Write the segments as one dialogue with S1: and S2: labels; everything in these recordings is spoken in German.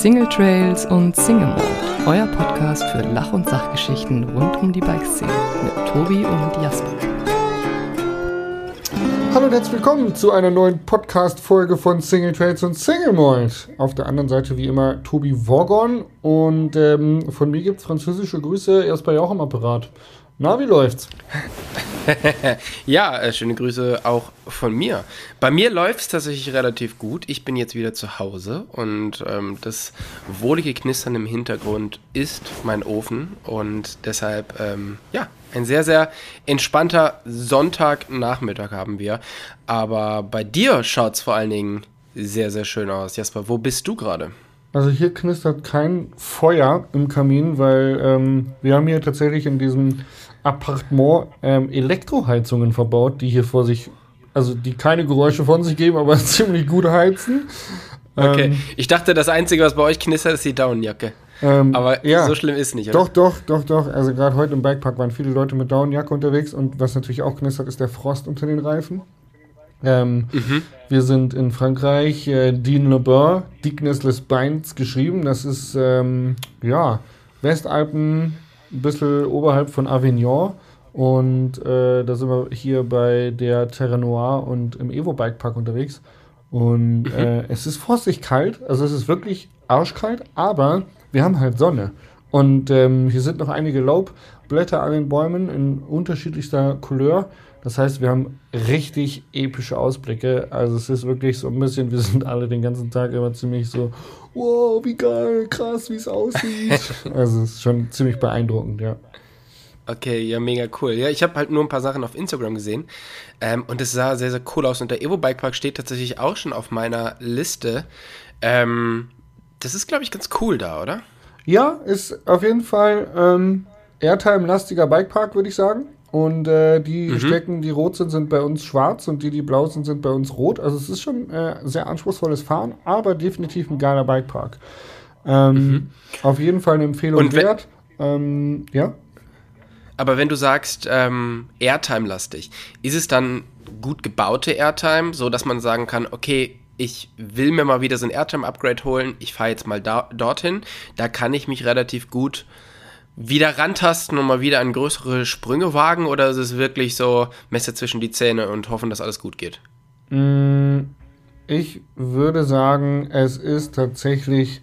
S1: Single Trails und Single Mode, euer Podcast für Lach- und Sachgeschichten rund um die Bikeszene mit Tobi und Jasper.
S2: Hallo und herzlich willkommen zu einer neuen Podcast-Folge von Single Trails und Single Mold. Auf der anderen Seite wie immer Tobi Worgon und ähm, von mir gibt es französische Grüße erst bei auch im Apparat. Na, wie läuft's?
S3: ja, äh, schöne Grüße auch von mir. Bei mir läuft es tatsächlich relativ gut. Ich bin jetzt wieder zu Hause und ähm, das wohlige Knistern im Hintergrund ist mein Ofen und deshalb, ähm, ja, ein sehr, sehr entspannter Sonntagnachmittag haben wir. Aber bei dir schaut es vor allen Dingen sehr, sehr schön aus. Jasper, wo bist du gerade?
S2: Also hier knistert kein Feuer im Kamin, weil ähm, wir haben hier tatsächlich in diesem Appartement ähm, Elektroheizungen verbaut, die hier vor sich, also die keine Geräusche von sich geben, aber ziemlich gut heizen.
S3: Okay, ähm, ich dachte, das Einzige, was bei euch knistert, ist die Daunenjacke. Ähm, aber ja, so schlimm ist nicht,
S2: oder? Doch, doch, doch, doch. Also gerade heute im Bikepark waren viele Leute mit Daunenjacke unterwegs und was natürlich auch knistert, ist der Frost unter den Reifen. Ähm, mhm. Wir sind in Frankreich, äh, Dean Le Dignes Les Bains geschrieben. Das ist, ähm, ja, Westalpen, ein bisschen oberhalb von Avignon. Und äh, da sind wir hier bei der Terre Noire und im Evo Bikepark unterwegs. Und mhm. äh, es ist frostig kalt, also es ist wirklich arschkalt, aber wir haben halt Sonne. Und ähm, hier sind noch einige Laubblätter an den Bäumen in unterschiedlichster Couleur. Das heißt, wir haben richtig epische Ausblicke. Also es ist wirklich so ein bisschen, wir sind alle den ganzen Tag immer ziemlich so, wow, wie geil, krass, wie es aussieht. also es ist schon ziemlich beeindruckend, ja.
S3: Okay, ja, mega cool. Ja, ich habe halt nur ein paar Sachen auf Instagram gesehen ähm, und es sah sehr, sehr cool aus. Und der Evo Bike Park steht tatsächlich auch schon auf meiner Liste. Ähm, das ist, glaube ich, ganz cool da, oder?
S2: Ja, ist auf jeden Fall ähm, Airtime-lastiger Bikepark, würde ich sagen. Und äh, die mhm. Strecken, die rot sind, sind bei uns schwarz und die, die blau sind, sind bei uns rot. Also es ist schon äh, sehr anspruchsvolles Fahren, aber definitiv ein geiler Bikepark. Ähm, mhm. Auf jeden Fall eine Empfehlung wert. Ähm, ja.
S3: Aber wenn du sagst ähm, Airtime-lastig, ist es dann gut gebaute Airtime, so dass man sagen kann, okay, ich will mir mal wieder so ein Airtime-Upgrade holen, ich fahre jetzt mal da, dorthin, da kann ich mich relativ gut wieder rantasten und mal wieder an größere Sprünge wagen oder ist es wirklich so Messer zwischen die Zähne und hoffen, dass alles gut geht?
S2: Mm, ich würde sagen, es ist tatsächlich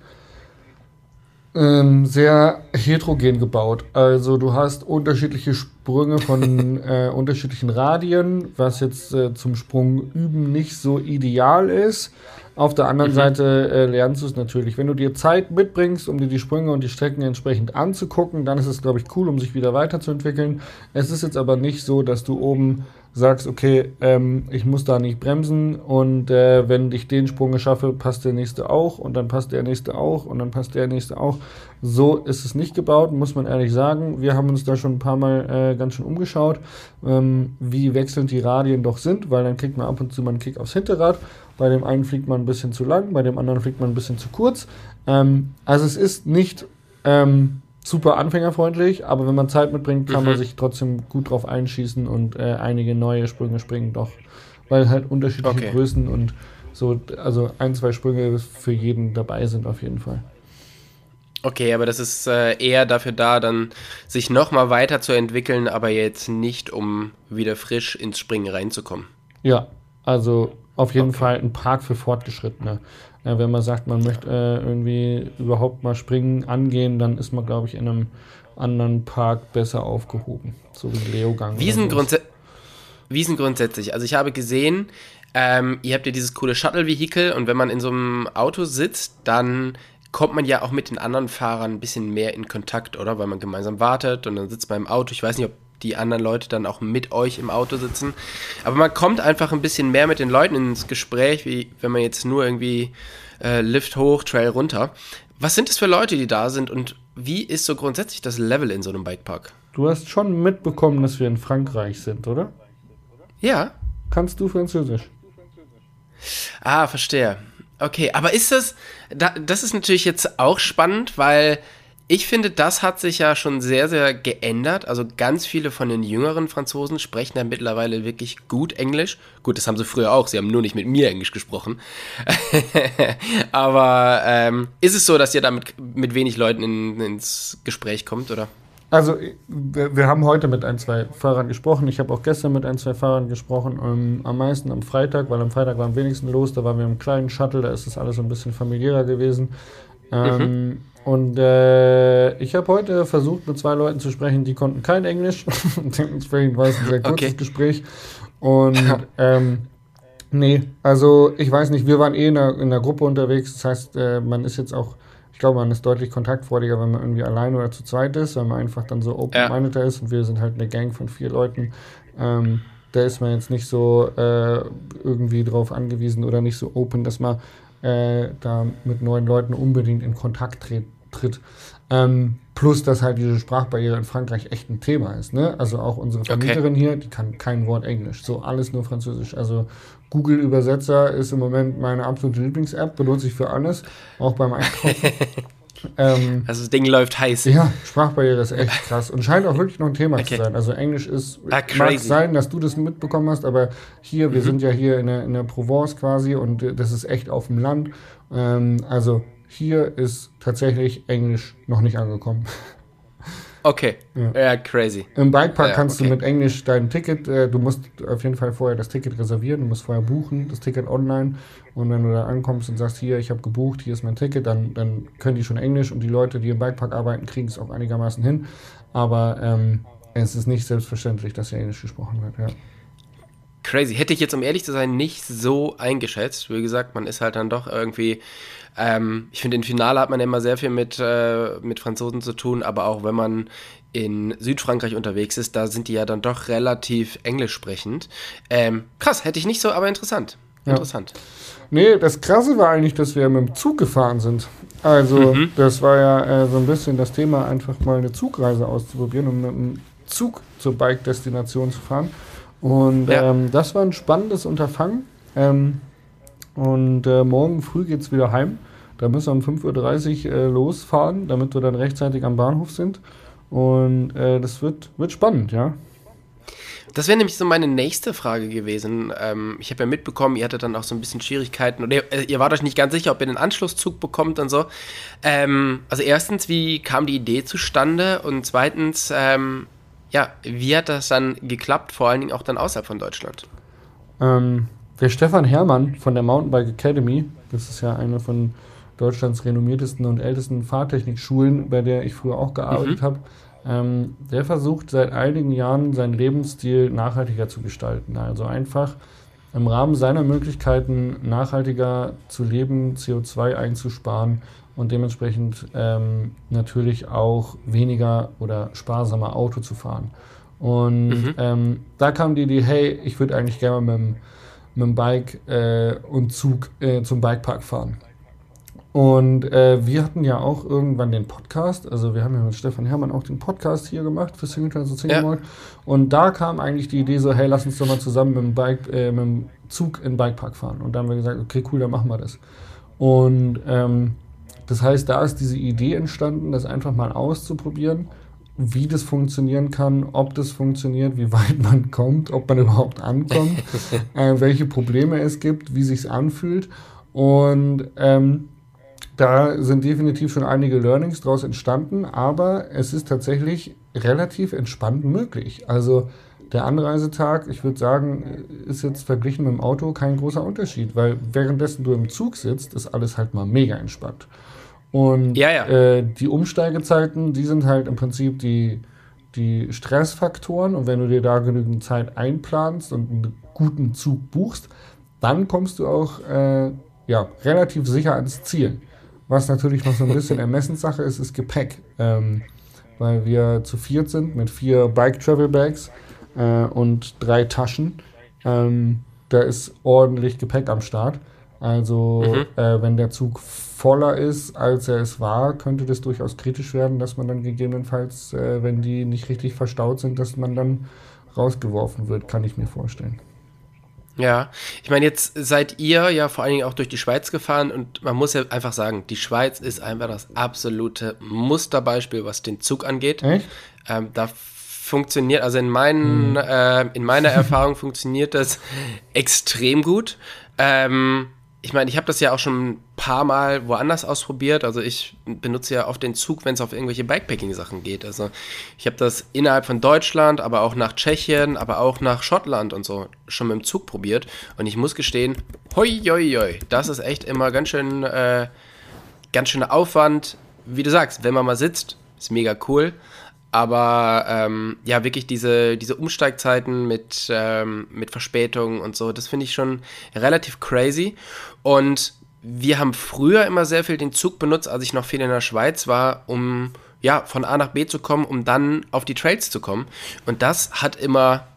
S2: ähm, sehr heterogen gebaut. Also du hast unterschiedliche Sprünge von äh, unterschiedlichen Radien, was jetzt äh, zum Sprung üben nicht so ideal ist. Auf der anderen mhm. Seite äh, lernst du es natürlich. Wenn du dir Zeit mitbringst, um dir die Sprünge und die Strecken entsprechend anzugucken, dann ist es, glaube ich, cool, um sich wieder weiterzuentwickeln. Es ist jetzt aber nicht so, dass du oben sagst, okay, ähm, ich muss da nicht bremsen und äh, wenn ich den Sprung schaffe, passt der nächste auch und dann passt der nächste auch und dann passt der nächste auch. So ist es nicht gebaut, muss man ehrlich sagen. Wir haben uns da schon ein paar Mal äh, ganz schön umgeschaut, ähm, wie wechselnd die Radien doch sind, weil dann kriegt man ab und zu mal einen Kick aufs Hinterrad. Bei dem einen fliegt man ein bisschen zu lang, bei dem anderen fliegt man ein bisschen zu kurz. Ähm, also es ist nicht ähm, super anfängerfreundlich, aber wenn man Zeit mitbringt, kann mhm. man sich trotzdem gut drauf einschießen und äh, einige neue Sprünge springen doch. Weil halt unterschiedliche okay. Größen und so, also ein, zwei Sprünge für jeden dabei sind auf jeden Fall.
S3: Okay, aber das ist äh, eher dafür da, dann sich nochmal weiterzuentwickeln, aber jetzt nicht, um wieder frisch ins Springen reinzukommen.
S2: Ja, also auf jeden okay. Fall ein Park für Fortgeschrittene. Ja, wenn man sagt, man möchte äh, irgendwie überhaupt mal springen angehen, dann ist man, glaube ich, in einem anderen Park besser aufgehoben. So wie Leogang.
S3: Wiesen, grundsä Wiesen grundsätzlich. Also ich habe gesehen, ähm, ihr habt ja dieses coole Shuttle-Vehikel und wenn man in so einem Auto sitzt, dann kommt man ja auch mit den anderen Fahrern ein bisschen mehr in Kontakt, oder? Weil man gemeinsam wartet und dann sitzt man im Auto. Ich weiß nicht, ob die anderen Leute dann auch mit euch im Auto sitzen. Aber man kommt einfach ein bisschen mehr mit den Leuten ins Gespräch, wie wenn man jetzt nur irgendwie äh, Lift hoch, Trail runter. Was sind es für Leute, die da sind und wie ist so grundsätzlich das Level in so einem Bikepark?
S2: Du hast schon mitbekommen, dass wir in Frankreich sind, oder?
S3: Ja.
S2: Kannst du Französisch?
S3: Ah, verstehe. Okay, aber ist das, das ist natürlich jetzt auch spannend, weil ich finde, das hat sich ja schon sehr, sehr geändert. Also ganz viele von den jüngeren Franzosen sprechen ja mittlerweile wirklich gut Englisch. Gut, das haben sie früher auch. Sie haben nur nicht mit mir Englisch gesprochen. Aber ähm, ist es so, dass ihr damit mit wenig Leuten in, ins Gespräch kommt, oder?
S2: Also, wir, wir, haben heute mit ein, zwei Fahrern gesprochen. Ich habe auch gestern mit ein, zwei Fahrern gesprochen. Um, ähm, am meisten am Freitag, weil am Freitag war am wenigsten los. Da waren wir im kleinen Shuttle, da ist das alles so ein bisschen familiärer gewesen. Ähm, mhm. Und äh, ich habe heute versucht, mit zwei Leuten zu sprechen, die konnten kein Englisch. Dementsprechend war es ein sehr kurzes okay. Gespräch. Und ähm, nee, also ich weiß nicht, wir waren eh in einer, in einer Gruppe unterwegs. Das heißt, äh, man ist jetzt auch ich glaube, man ist deutlich kontaktfreudiger, wenn man irgendwie allein oder zu zweit ist, weil man einfach dann so open-minded ja. ist und wir sind halt eine Gang von vier Leuten. Ähm, da ist man jetzt nicht so äh, irgendwie drauf angewiesen oder nicht so open, dass man äh, da mit neuen Leuten unbedingt in Kontakt tritt. Tritt. Ähm, plus, dass halt diese Sprachbarriere in Frankreich echt ein Thema ist. Ne? Also auch unsere Vermieterin okay. hier, die kann kein Wort Englisch. So alles nur Französisch. Also Google Übersetzer ist im Moment meine absolute Lieblings-App, benutze ich für alles, auch beim Einkaufen.
S3: ähm, also das Ding läuft heiß.
S2: Ja, Sprachbarriere ist echt krass und scheint auch wirklich noch ein Thema okay. zu sein. Also Englisch ist, ah, mag sein, dass du das mitbekommen hast, aber hier, wir mhm. sind ja hier in der, in der Provence quasi und das ist echt auf dem Land. Ähm, also hier ist tatsächlich Englisch noch nicht angekommen.
S3: Okay. Ja, ja crazy.
S2: Im Bikepark ja, kannst okay. du mit Englisch dein Ticket, äh, du musst auf jeden Fall vorher das Ticket reservieren, du musst vorher buchen, das Ticket online. Und wenn du da ankommst und sagst, hier, ich habe gebucht, hier ist mein Ticket, dann, dann können die schon Englisch und die Leute, die im Bikepark arbeiten, kriegen es auch einigermaßen hin. Aber ähm, es ist nicht selbstverständlich, dass hier Englisch gesprochen wird, ja.
S3: Crazy. Hätte ich jetzt, um ehrlich zu sein, nicht so eingeschätzt. Wie gesagt, man ist halt dann doch irgendwie ähm, ich finde, im Finale hat man immer sehr viel mit, äh, mit Franzosen zu tun, aber auch wenn man in Südfrankreich unterwegs ist, da sind die ja dann doch relativ englisch sprechend. Ähm, krass, hätte ich nicht so, aber interessant. Ja. Interessant.
S2: Nee, das Krasse war eigentlich, dass wir mit dem Zug gefahren sind. Also, mhm. das war ja äh, so ein bisschen das Thema, einfach mal eine Zugreise auszuprobieren, um mit dem Zug zur Bike-Destination zu fahren. Und ja. ähm, das war ein spannendes Unterfangen. Ähm, und äh, morgen früh geht es wieder heim. Da müssen wir um 5.30 Uhr äh, losfahren, damit wir dann rechtzeitig am Bahnhof sind. Und äh, das wird, wird spannend, ja.
S3: Das wäre nämlich so meine nächste Frage gewesen. Ähm, ich habe ja mitbekommen, ihr hattet dann auch so ein bisschen Schwierigkeiten oder ihr, äh, ihr, wart euch nicht ganz sicher, ob ihr den Anschlusszug bekommt und so. Ähm, also erstens, wie kam die Idee zustande? Und zweitens, ähm, ja, wie hat das dann geklappt, vor allen Dingen auch dann außerhalb von Deutschland?
S2: Ähm, der Stefan Herrmann von der Mountainbike Academy, das ist ja eine von Deutschlands renommiertesten und ältesten Fahrtechnikschulen, bei der ich früher auch gearbeitet mhm. habe, ähm, der versucht seit einigen Jahren seinen Lebensstil nachhaltiger zu gestalten. Also einfach im Rahmen seiner Möglichkeiten nachhaltiger zu leben, CO2 einzusparen und dementsprechend ähm, natürlich auch weniger oder sparsamer Auto zu fahren. Und mhm. ähm, da kam die Idee, hey, ich würde eigentlich gerne mit dem mit dem Bike äh, und Zug äh, zum Bikepark fahren. Und äh, wir hatten ja auch irgendwann den Podcast, also wir haben ja mit Stefan Herrmann auch den Podcast hier gemacht für Single Trans und Single ja. Und da kam eigentlich die Idee so, hey, lass uns doch mal zusammen mit dem, Bike, äh, mit dem Zug in den Bikepark fahren. Und da haben wir gesagt, okay, cool, dann machen wir das. Und ähm, das heißt, da ist diese Idee entstanden, das einfach mal auszuprobieren wie das funktionieren kann, ob das funktioniert, wie weit man kommt, ob man überhaupt ankommt, äh, welche Probleme es gibt, wie sich anfühlt. Und ähm, da sind definitiv schon einige Learnings daraus entstanden, aber es ist tatsächlich relativ entspannt möglich. Also der Anreisetag, ich würde sagen, ist jetzt verglichen mit dem Auto kein großer Unterschied, weil währenddessen du im Zug sitzt, ist alles halt mal mega entspannt. Und ja, ja. Äh, die Umsteigezeiten, die sind halt im Prinzip die, die Stressfaktoren. Und wenn du dir da genügend Zeit einplanst und einen guten Zug buchst, dann kommst du auch äh, ja, relativ sicher ans Ziel. Was natürlich noch so ein bisschen Ermessenssache ist, ist Gepäck. Ähm, weil wir zu viert sind mit vier Bike Travel Bags äh, und drei Taschen. Ähm, da ist ordentlich Gepäck am Start. Also mhm. äh, wenn der Zug voller ist, als er es war, könnte das durchaus kritisch werden, dass man dann gegebenenfalls, äh, wenn die nicht richtig verstaut sind, dass man dann rausgeworfen wird, kann ich mir vorstellen.
S3: Ja, ich meine, jetzt seid ihr ja vor allen Dingen auch durch die Schweiz gefahren und man muss ja einfach sagen, die Schweiz ist einfach das absolute Musterbeispiel, was den Zug angeht.
S2: Echt?
S3: Ähm, da funktioniert, also in, meinen, hm. äh, in meiner Erfahrung funktioniert das extrem gut. Ähm, ich meine, ich habe das ja auch schon ein paar Mal woanders ausprobiert. Also ich benutze ja oft den Zug, wenn es auf irgendwelche Bikepacking-Sachen geht. Also ich habe das innerhalb von Deutschland, aber auch nach Tschechien, aber auch nach Schottland und so schon mit dem Zug probiert. Und ich muss gestehen, hoi, hoi, hoi, das ist echt immer ganz schön, äh, ganz schöner Aufwand. Wie du sagst, wenn man mal sitzt, ist mega cool. Aber ähm, ja, wirklich diese, diese Umsteigzeiten mit, ähm, mit Verspätungen und so, das finde ich schon relativ crazy. Und wir haben früher immer sehr viel den Zug benutzt, als ich noch viel in der Schweiz war, um ja, von A nach B zu kommen, um dann auf die Trails zu kommen. Und das hat immer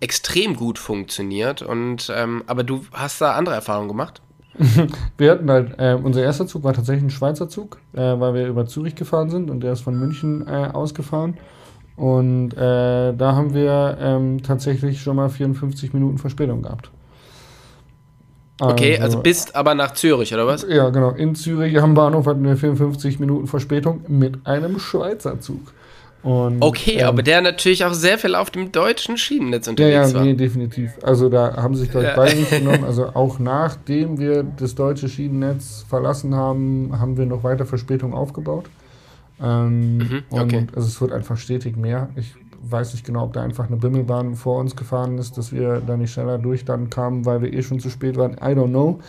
S3: extrem gut funktioniert. Und ähm, aber du hast da andere Erfahrungen gemacht?
S2: wir hatten halt, äh, unser erster Zug war tatsächlich ein Schweizer Zug, äh, weil wir über Zürich gefahren sind und der ist von München äh, ausgefahren. Und äh, da haben wir ähm, tatsächlich schon mal 54 Minuten Verspätung gehabt.
S3: Okay, also, also bist aber nach Zürich, oder was?
S2: Ja, genau. In Zürich am Bahnhof hatten wir 54 Minuten Verspätung mit einem Schweizer Zug.
S3: Und, okay, ähm, aber der natürlich auch sehr viel auf dem deutschen Schienennetz unterwegs ja, ja, war. Ja, nee,
S2: definitiv. Also da haben sich gleich ja. beide genommen. Also auch nachdem wir das deutsche Schienennetz verlassen haben, haben wir noch weiter Verspätung aufgebaut. Ähm, mhm, okay. Und also es wird einfach stetig mehr. Ich weiß nicht genau, ob da einfach eine Bimmelbahn vor uns gefahren ist, dass wir da nicht schneller durch dann kamen, weil wir eh schon zu spät waren. I don't know.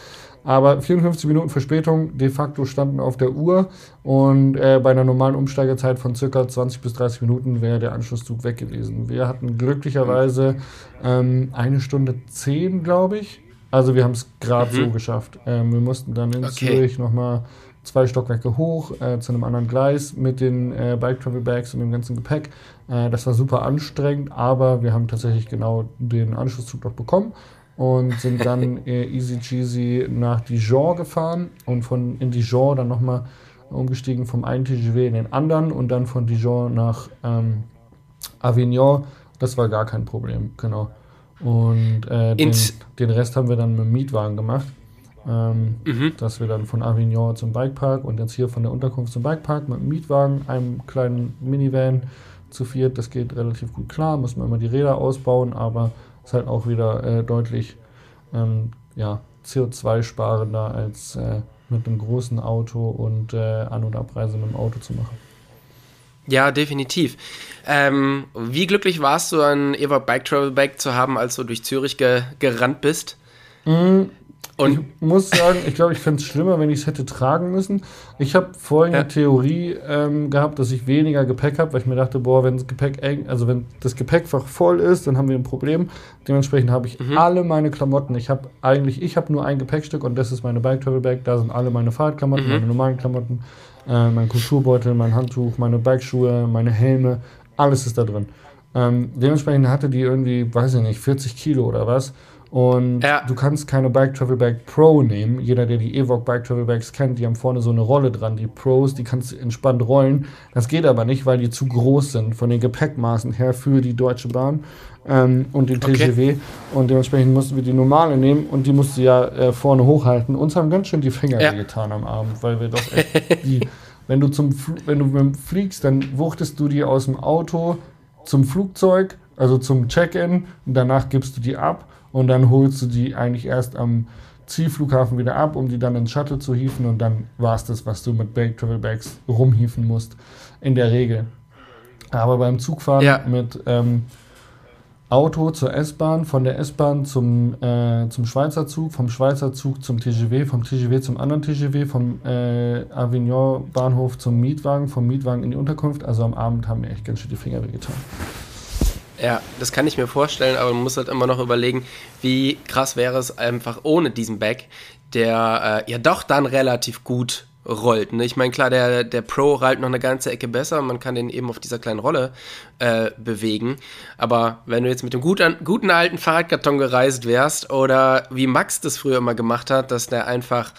S2: Aber 54 Minuten Verspätung de facto standen auf der Uhr und äh, bei einer normalen Umsteigezeit von circa 20 bis 30 Minuten wäre der Anschlusszug weg gewesen. Wir hatten glücklicherweise ähm, eine Stunde zehn, glaube ich. Also wir haben es gerade mhm. so geschafft. Ähm, wir mussten dann in okay. Zürich nochmal zwei Stockwerke hoch äh, zu einem anderen Gleis mit den äh, Bike Travel Bags und dem ganzen Gepäck. Äh, das war super anstrengend, aber wir haben tatsächlich genau den Anschlusszug noch bekommen und sind dann äh, easy cheesy nach Dijon gefahren und von in Dijon dann nochmal umgestiegen vom einen TGV in den anderen und dann von Dijon nach ähm, Avignon. Das war gar kein Problem, genau. Und äh, den, den, Rest haben wir dann mit dem Mietwagen gemacht. Ähm, mhm. Dass wir dann von Avignon zum Bikepark und jetzt hier von der Unterkunft zum Bikepark mit dem Mietwagen, einem kleinen Minivan zu viert. Das geht relativ gut klar, muss man immer die Räder ausbauen, aber ist halt auch wieder äh, deutlich ähm, ja, CO2-sparender als äh, mit einem großen Auto und äh, An- und Abreise mit dem Auto zu machen.
S3: Ja, definitiv. Ähm, wie glücklich warst du, ein Eva Bike Travel Bag zu haben, als du durch Zürich ge gerannt bist?
S2: Und ich muss sagen, ich glaube, ich fände es schlimmer, wenn ich es hätte tragen müssen. Ich habe folgende ja. Theorie ähm, gehabt, dass ich weniger Gepäck habe, weil ich mir dachte, boah, wenn das Gepäck eng, also wenn das Gepäckfach voll ist, dann haben wir ein Problem. Dementsprechend habe ich mhm. alle meine Klamotten. Ich habe eigentlich, ich habe nur ein Gepäckstück und das ist meine Bike Travel Bag. Da sind alle meine Fahrradklamotten, mhm. meine normalen Klamotten, äh, mein Kulturbeutel, mein Handtuch, meine Bikeschuhe, meine Helme, alles ist da drin. Ähm, dementsprechend hatte die irgendwie, weiß ich nicht, 40 Kilo oder was. Und ja. du kannst keine Bike Travel Bag Pro nehmen. Jeder, der die Evoque Bike Travel Bags kennt, die haben vorne so eine Rolle dran. Die Pros, die kannst du entspannt rollen. Das geht aber nicht, weil die zu groß sind von den Gepäckmaßen her für die Deutsche Bahn ähm, und den TGW. Okay. Und dementsprechend mussten wir die normale nehmen und die musst du ja äh, vorne hochhalten. Uns haben ganz schön die Finger ja. getan am Abend, weil wir doch echt die, wenn du zum wenn du fliegst, dann wuchtest du die aus dem Auto zum Flugzeug, also zum Check-in und danach gibst du die ab und dann holst du die eigentlich erst am Zielflughafen wieder ab, um die dann ins Shuttle zu hieven und dann war es das, was du mit Bake Travel Bags rumhieven musst, in der Regel. Aber beim Zugfahren ja. mit ähm, Auto zur S-Bahn, von der S-Bahn zum, äh, zum Schweizer Zug, vom Schweizer Zug zum TGW, vom TGW zum anderen TGW, vom äh, Avignon Bahnhof zum Mietwagen, vom Mietwagen in die Unterkunft. Also am Abend haben mir echt ganz schön die Finger wehgetan.
S3: Ja, das kann ich mir vorstellen, aber man muss halt immer noch überlegen, wie krass wäre es einfach ohne diesen Back, der äh, ja doch dann relativ gut rollt. Ne? Ich meine, klar, der, der Pro rollt noch eine ganze Ecke besser und man kann den eben auf dieser kleinen Rolle äh, bewegen. Aber wenn du jetzt mit dem guten, guten alten Fahrradkarton gereist wärst oder wie Max das früher immer gemacht hat, dass der einfach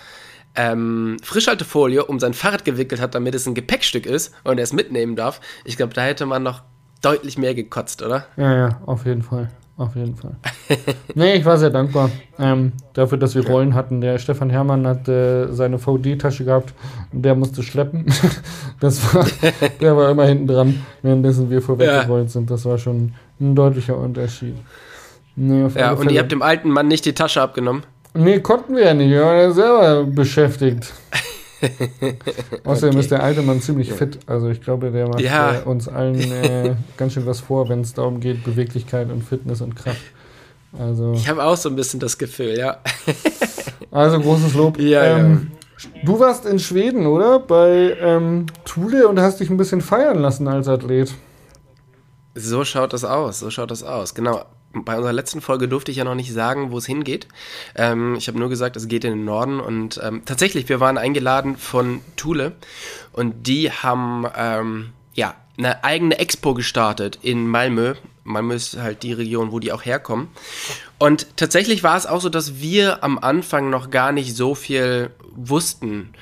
S3: ähm, Frischhaltefolie um sein Fahrrad gewickelt hat, damit es ein Gepäckstück ist und er es mitnehmen darf, ich glaube, da hätte man noch deutlich mehr gekotzt, oder?
S2: Ja, ja, auf jeden Fall. auf jeden Fall. nee, ich war sehr dankbar ähm, dafür, dass wir Rollen hatten. Der Stefan Herrmann hat äh, seine VD-Tasche gehabt und der musste schleppen. das war, der war immer hinten dran, währenddessen wir vorweggerollt ja. sind. Das war schon ein deutlicher Unterschied.
S3: Nee, ja, und ihr habt dem alten Mann nicht die Tasche abgenommen?
S2: Nee, konnten wir ja nicht. Wir waren ja selber beschäftigt. Außerdem okay. ist der alte Mann ziemlich fit. Also ich glaube, der macht ja. äh, uns allen äh, ganz schön was vor, wenn es darum geht, Beweglichkeit und Fitness und Kraft.
S3: Also, ich habe auch so ein bisschen das Gefühl, ja.
S2: also großes Lob. Ja, ähm, ja. Du warst in Schweden, oder? Bei ähm, Thule und hast dich ein bisschen feiern lassen als Athlet.
S3: So schaut das aus, so schaut das aus. Genau bei unserer letzten Folge durfte ich ja noch nicht sagen, wo es hingeht. Ähm, ich habe nur gesagt, es geht in den Norden. Und ähm, tatsächlich, wir waren eingeladen von Thule und die haben ähm, ja eine eigene Expo gestartet in Malmö. Malmö ist halt die Region, wo die auch herkommen. Und tatsächlich war es auch so, dass wir am Anfang noch gar nicht so viel wussten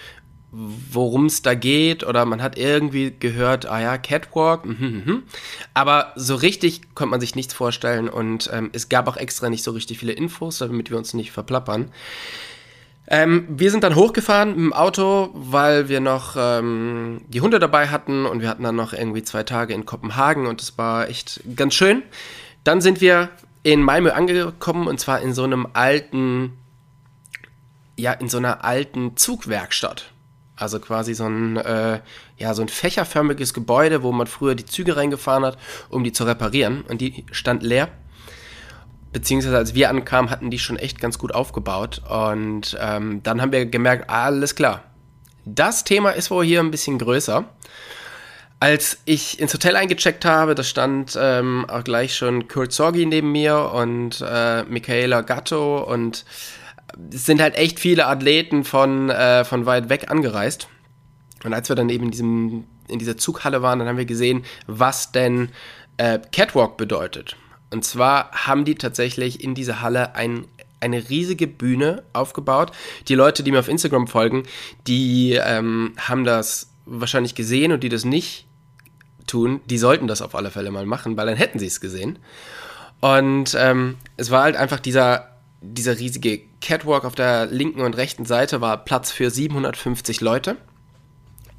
S3: worum es da geht oder man hat irgendwie gehört, ah ja, Catwalk, mh, mh. aber so richtig konnte man sich nichts vorstellen und ähm, es gab auch extra nicht so richtig viele Infos, damit wir uns nicht verplappern. Ähm, wir sind dann hochgefahren dem Auto, weil wir noch ähm, die Hunde dabei hatten und wir hatten dann noch irgendwie zwei Tage in Kopenhagen und es war echt ganz schön. Dann sind wir in Malmö angekommen und zwar in so einem alten, ja, in so einer alten Zugwerkstatt. Also quasi so ein, äh, ja, so ein fächerförmiges Gebäude, wo man früher die Züge reingefahren hat, um die zu reparieren. Und die stand leer. Beziehungsweise als wir ankamen, hatten die schon echt ganz gut aufgebaut. Und ähm, dann haben wir gemerkt, alles klar. Das Thema ist wohl hier ein bisschen größer. Als ich ins Hotel eingecheckt habe, da stand ähm, auch gleich schon Kurt Sorgi neben mir und äh, Michaela Gatto und es sind halt echt viele Athleten von, äh, von weit weg angereist. Und als wir dann eben in, diesem, in dieser Zughalle waren, dann haben wir gesehen, was denn äh, Catwalk bedeutet. Und zwar haben die tatsächlich in dieser Halle ein, eine riesige Bühne aufgebaut. Die Leute, die mir auf Instagram folgen, die ähm, haben das wahrscheinlich gesehen und die das nicht tun, die sollten das auf alle Fälle mal machen, weil dann hätten sie es gesehen. Und ähm, es war halt einfach dieser dieser riesige Catwalk auf der linken und rechten Seite war Platz für 750 Leute.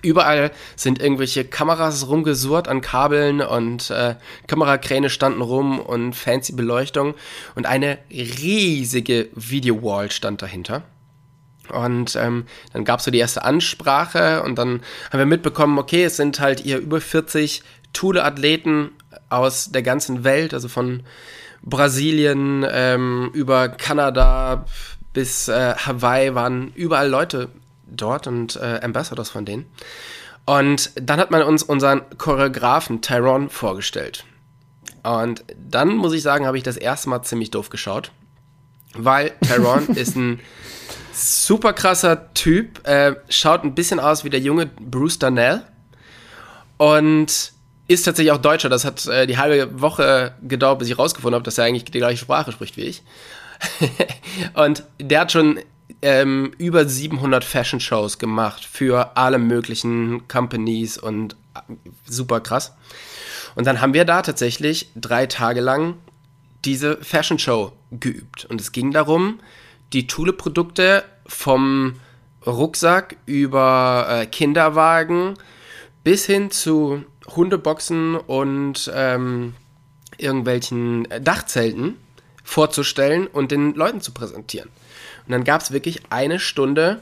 S3: Überall sind irgendwelche Kameras rumgesurrt an Kabeln und äh, Kamerakräne standen rum und fancy Beleuchtung und eine riesige Videowall stand dahinter. Und ähm, dann gab es so die erste Ansprache und dann haben wir mitbekommen, okay, es sind halt hier über 40 Thule-Athleten aus der ganzen Welt, also von Brasilien, ähm, über Kanada bis äh, Hawaii waren überall Leute dort und äh, Ambassadors von denen. Und dann hat man uns unseren Choreografen Tyrone vorgestellt. Und dann muss ich sagen, habe ich das erste Mal ziemlich doof geschaut, weil Tyrone ist ein super krasser Typ, äh, schaut ein bisschen aus wie der junge Bruce Darnell und ist tatsächlich auch Deutscher. Das hat äh, die halbe Woche gedauert, bis ich rausgefunden habe, dass er eigentlich die gleiche Sprache spricht wie ich. und der hat schon ähm, über 700 Fashion Shows gemacht für alle möglichen Companies und äh, super krass. Und dann haben wir da tatsächlich drei Tage lang diese Fashion Show geübt. Und es ging darum, die Thule-Produkte vom Rucksack über äh, Kinderwagen bis hin zu Hundeboxen und ähm, irgendwelchen Dachzelten vorzustellen und den Leuten zu präsentieren. Und dann gab es wirklich eine Stunde,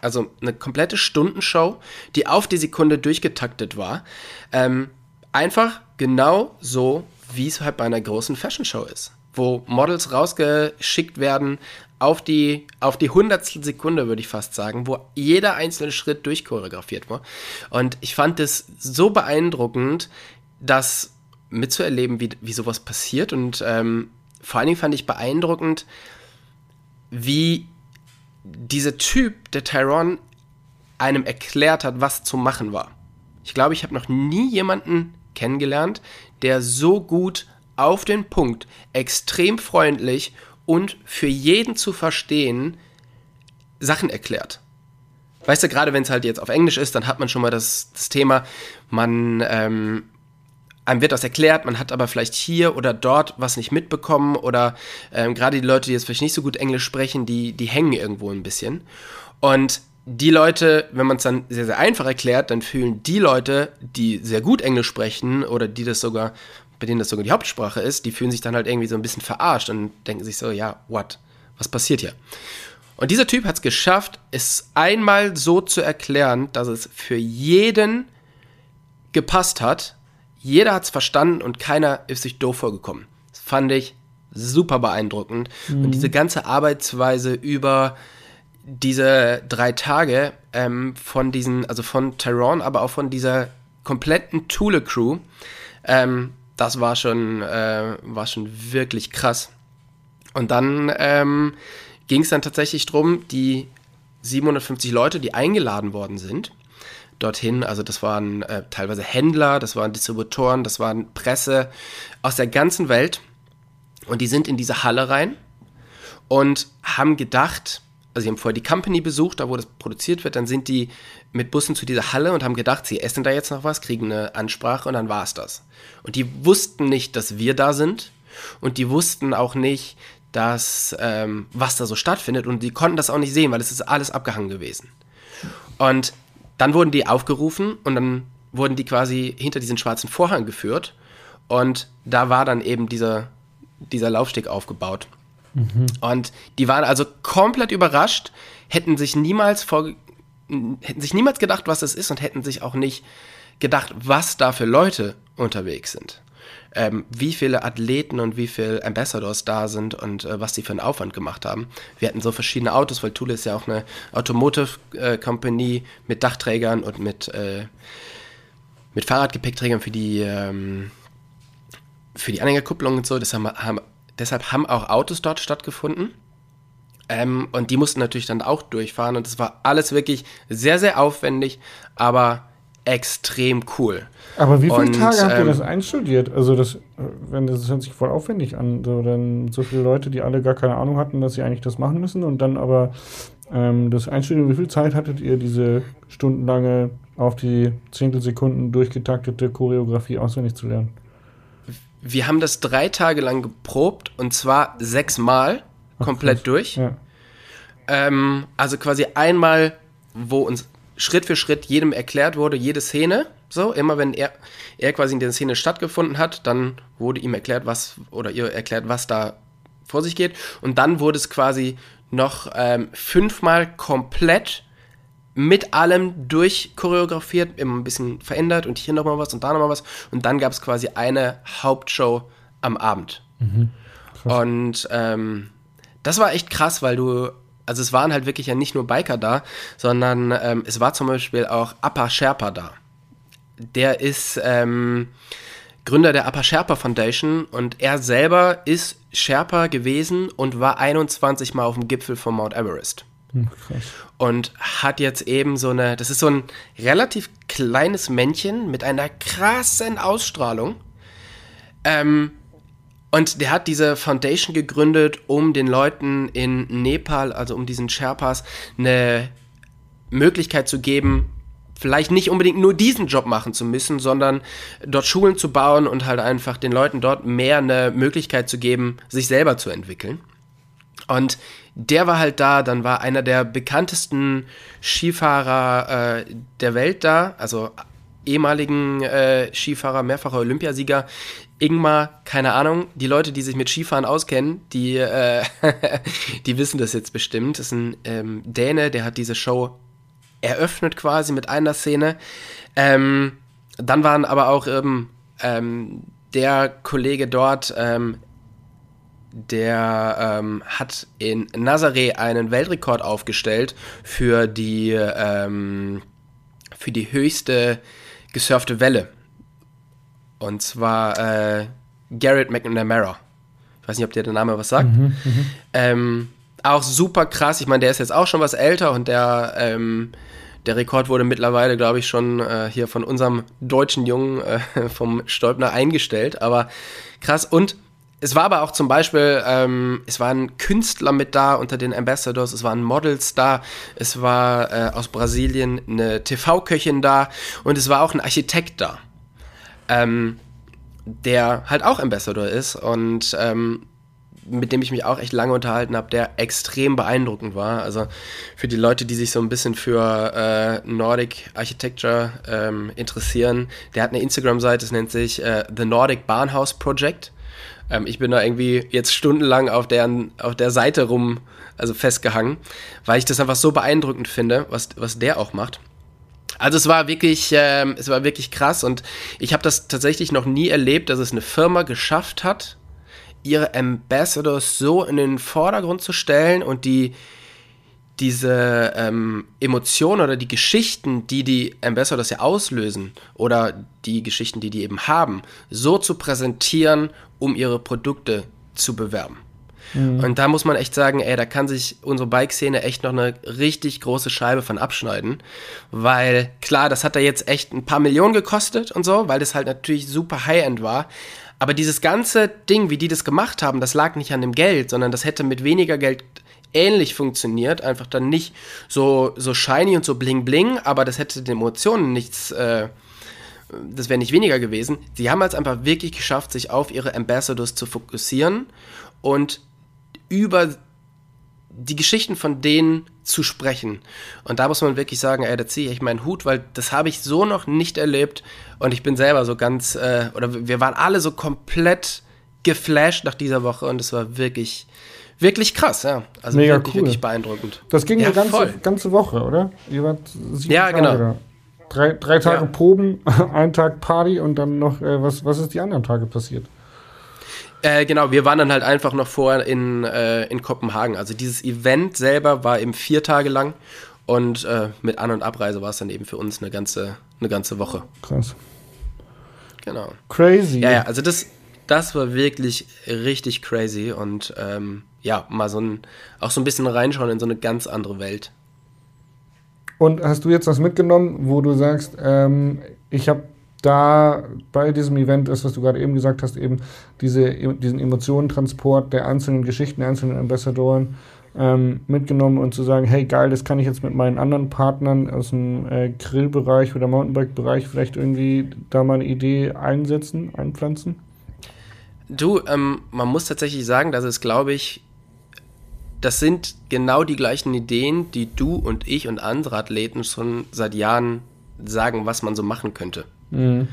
S3: also eine komplette Stundenshow, die auf die Sekunde durchgetaktet war. Ähm, einfach genau so, wie es halt bei einer großen Fashion Show ist. Wo Models rausgeschickt werden auf die, auf die hundertstel Sekunde, würde ich fast sagen, wo jeder einzelne Schritt durchchoreografiert war. Und ich fand es so beeindruckend, das mitzuerleben, wie, wie sowas passiert. Und ähm, vor allen Dingen fand ich beeindruckend, wie dieser Typ, der Tyrone, einem erklärt hat, was zu machen war. Ich glaube, ich habe noch nie jemanden kennengelernt, der so gut auf den Punkt, extrem freundlich und für jeden zu verstehen Sachen erklärt. Weißt du, gerade wenn es halt jetzt auf Englisch ist, dann hat man schon mal das, das Thema, man ähm, einem wird das erklärt, man hat aber vielleicht hier oder dort was nicht mitbekommen oder ähm, gerade die Leute, die jetzt vielleicht nicht so gut Englisch sprechen, die, die hängen irgendwo ein bisschen. Und die Leute, wenn man es dann sehr, sehr einfach erklärt, dann fühlen die Leute, die sehr gut Englisch sprechen oder die das sogar, bei denen das sogar die Hauptsprache ist, die fühlen sich dann halt irgendwie so ein bisschen verarscht und denken sich so, ja, what? Was passiert hier? Und dieser Typ hat es geschafft, es einmal so zu erklären, dass es für jeden gepasst hat. Jeder hat es verstanden und keiner ist sich doof vorgekommen. Das fand ich super beeindruckend. Mhm. Und diese ganze Arbeitsweise über diese drei Tage ähm, von diesen, also von Tyrone, aber auch von dieser kompletten Thule-Crew, ähm, das war schon, äh, war schon wirklich krass. Und dann ähm, ging es dann tatsächlich darum, die 750 Leute, die eingeladen worden sind, dorthin, also das waren äh, teilweise Händler, das waren Distributoren, das waren Presse aus der ganzen Welt. Und die sind in diese Halle rein und haben gedacht, also sie haben vorher die Company besucht, da wo das produziert wird, dann sind die mit Bussen zu dieser Halle und haben gedacht, sie essen da jetzt noch was, kriegen eine Ansprache und dann war es das. Und die wussten nicht, dass wir da sind und die wussten auch nicht, dass ähm, was da so stattfindet und die konnten das auch nicht sehen, weil es ist alles abgehangen gewesen. Und dann wurden die aufgerufen und dann wurden die quasi hinter diesen schwarzen Vorhang geführt und da war dann eben dieser, dieser Laufsteg aufgebaut. Mhm. Und die waren also komplett überrascht, hätten sich niemals vor, hätten sich niemals gedacht, was es ist und hätten sich auch nicht gedacht, was da für Leute unterwegs sind. Ähm, wie viele Athleten und wie viele Ambassadors da sind und äh, was sie für einen Aufwand gemacht haben. Wir hatten so verschiedene Autos, weil Thule ist ja auch eine Automotive äh, Company mit Dachträgern und mit, äh, mit Fahrradgepäckträgern für die, ähm, für die Anhängerkupplung und so. Das haben, haben deshalb haben auch Autos dort stattgefunden. Ähm, und die mussten natürlich dann auch durchfahren. Und es war alles wirklich sehr, sehr aufwendig, aber extrem cool.
S2: Aber wie viele und, Tage habt ihr ähm, das einstudiert? Also das, wenn das hört sich voll aufwendig an, so dann so viele Leute, die alle gar keine Ahnung hatten, dass sie eigentlich das machen müssen und dann aber ähm, das Einstudieren, wie viel Zeit hattet ihr, diese stundenlange auf die Zehntelsekunden durchgetaktete Choreografie auswendig zu lernen?
S3: Wir haben das drei Tage lang geprobt und zwar sechsmal komplett krass. durch. Ja. Ähm, also quasi einmal, wo uns Schritt für Schritt jedem erklärt wurde, jede Szene. So, immer wenn er, er quasi in der Szene stattgefunden hat, dann wurde ihm erklärt, was, oder ihr erklärt, was da vor sich geht. Und dann wurde es quasi noch ähm, fünfmal komplett mit allem durchchoreografiert, immer ein bisschen verändert und hier nochmal was und da nochmal was. Und dann gab es quasi eine Hauptshow am Abend. Mhm, und ähm, das war echt krass, weil du, also es waren halt wirklich ja nicht nur Biker da, sondern ähm, es war zum Beispiel auch Appa Sherpa da. Der ist ähm, Gründer der Appa Sherpa Foundation und er selber ist Sherpa gewesen und war 21 Mal auf dem Gipfel von Mount Everest. Hm, und hat jetzt eben so eine, das ist so ein relativ kleines Männchen mit einer krassen Ausstrahlung. Ähm, und der hat diese Foundation gegründet, um den Leuten in Nepal, also um diesen Sherpas, eine Möglichkeit zu geben, vielleicht nicht unbedingt nur diesen Job machen zu müssen, sondern dort Schulen zu bauen und halt einfach den Leuten dort mehr eine Möglichkeit zu geben, sich selber zu entwickeln. Und der war halt da, dann war einer der bekanntesten Skifahrer äh, der Welt da, also ehemaligen äh, Skifahrer, mehrfacher Olympiasieger. Ingmar, keine Ahnung, die Leute, die sich mit Skifahren auskennen, die, äh, die wissen das jetzt bestimmt. Das ist ein ähm, Däne, der hat diese Show eröffnet quasi mit einer Szene. Ähm, dann waren aber auch ähm, der Kollege dort, ähm, der ähm, hat in Nazaré einen Weltrekord aufgestellt für die, ähm, für die höchste gesurfte Welle. Und zwar äh, Garrett McNamara. Ich weiß nicht, ob dir der Name was sagt. Mhm, mhm. ähm, auch super krass. Ich meine, der ist jetzt auch schon was älter und der, ähm, der Rekord wurde mittlerweile, glaube ich, schon äh, hier von unserem deutschen Jungen äh, vom Stolpner eingestellt. Aber krass. Und es war aber auch zum Beispiel, ähm, es waren Künstler mit da unter den Ambassadors, es waren Models da, es war äh, aus Brasilien eine TV-Köchin da und es war auch ein Architekt da. Ähm, der halt auch Ambassador ist und ähm, mit dem ich mich auch echt lange unterhalten habe, der extrem beeindruckend war. Also für die Leute, die sich so ein bisschen für äh, Nordic Architecture ähm, interessieren, der hat eine Instagram-Seite, es nennt sich äh, The Nordic Barnhouse Project. Ähm, ich bin da irgendwie jetzt stundenlang auf der, auf der Seite rum, also festgehangen, weil ich das einfach so beeindruckend finde, was, was der auch macht. Also es war wirklich, ähm, es war wirklich krass und ich habe das tatsächlich noch nie erlebt, dass es eine Firma geschafft hat, ihre Ambassadors so in den Vordergrund zu stellen und die diese ähm, Emotionen oder die Geschichten, die die Ambassadors ja auslösen oder die Geschichten, die die eben haben, so zu präsentieren, um ihre Produkte zu bewerben. Mhm. Und da muss man echt sagen, ey, da kann sich unsere Bike-Szene echt noch eine richtig große Scheibe von abschneiden. Weil, klar, das hat da jetzt echt ein paar Millionen gekostet und so, weil das halt natürlich super High-End war. Aber dieses ganze Ding, wie die das gemacht haben, das lag nicht an dem Geld, sondern das hätte mit weniger Geld ähnlich funktioniert. Einfach dann nicht so, so shiny und so bling bling, aber das hätte den Emotionen nichts. Äh, das wäre nicht weniger gewesen. Sie haben es einfach wirklich geschafft, sich auf ihre Ambassadors zu fokussieren und über die Geschichten von denen zu sprechen. Und da muss man wirklich sagen, ey, da ziehe ich meinen Hut, weil das habe ich so noch nicht erlebt. Und ich bin selber so ganz, äh, oder wir waren alle so komplett geflasht nach dieser Woche und es war wirklich, wirklich krass, ja. Also
S2: Mega
S3: wirklich,
S2: cool.
S3: wirklich beeindruckend.
S2: Das ging
S3: Ja,
S2: die ganze,
S3: voll.
S2: ganze Woche, oder? Ihr wart sieben
S3: Ja,
S2: Tage
S3: genau.
S2: da. Drei, drei Tage
S3: Ja.
S2: Proben, ein Tag Party und dann noch, äh, was, was ist die anderen Tage passiert?
S3: Äh, genau, wir waren dann halt einfach noch vorher in, äh, in Kopenhagen. Also dieses Event selber war eben vier Tage lang und äh, mit An- und Abreise war es dann eben für uns eine ganze, eine ganze Woche.
S2: Krass.
S3: Genau.
S2: Crazy.
S3: Ja, ja, also das, das war wirklich richtig crazy und ähm, ja, mal so ein, auch so ein bisschen reinschauen in so eine ganz andere Welt.
S2: Und hast du jetzt was mitgenommen, wo du sagst, ähm, ich habe da bei diesem Event, das, was du gerade eben gesagt hast, eben diese, diesen Emotionentransport der einzelnen Geschichten, der einzelnen Ambassadoren ähm, mitgenommen und zu sagen, hey geil, das kann ich jetzt mit meinen anderen Partnern aus dem äh, Grillbereich oder Mountainbike-Bereich vielleicht irgendwie da mal eine Idee einsetzen, einpflanzen?
S3: Du, ähm, man muss tatsächlich sagen, dass es, glaube ich, das sind genau die gleichen Ideen, die du und ich und andere Athleten schon seit Jahren sagen, was man so machen könnte.
S2: Mhm.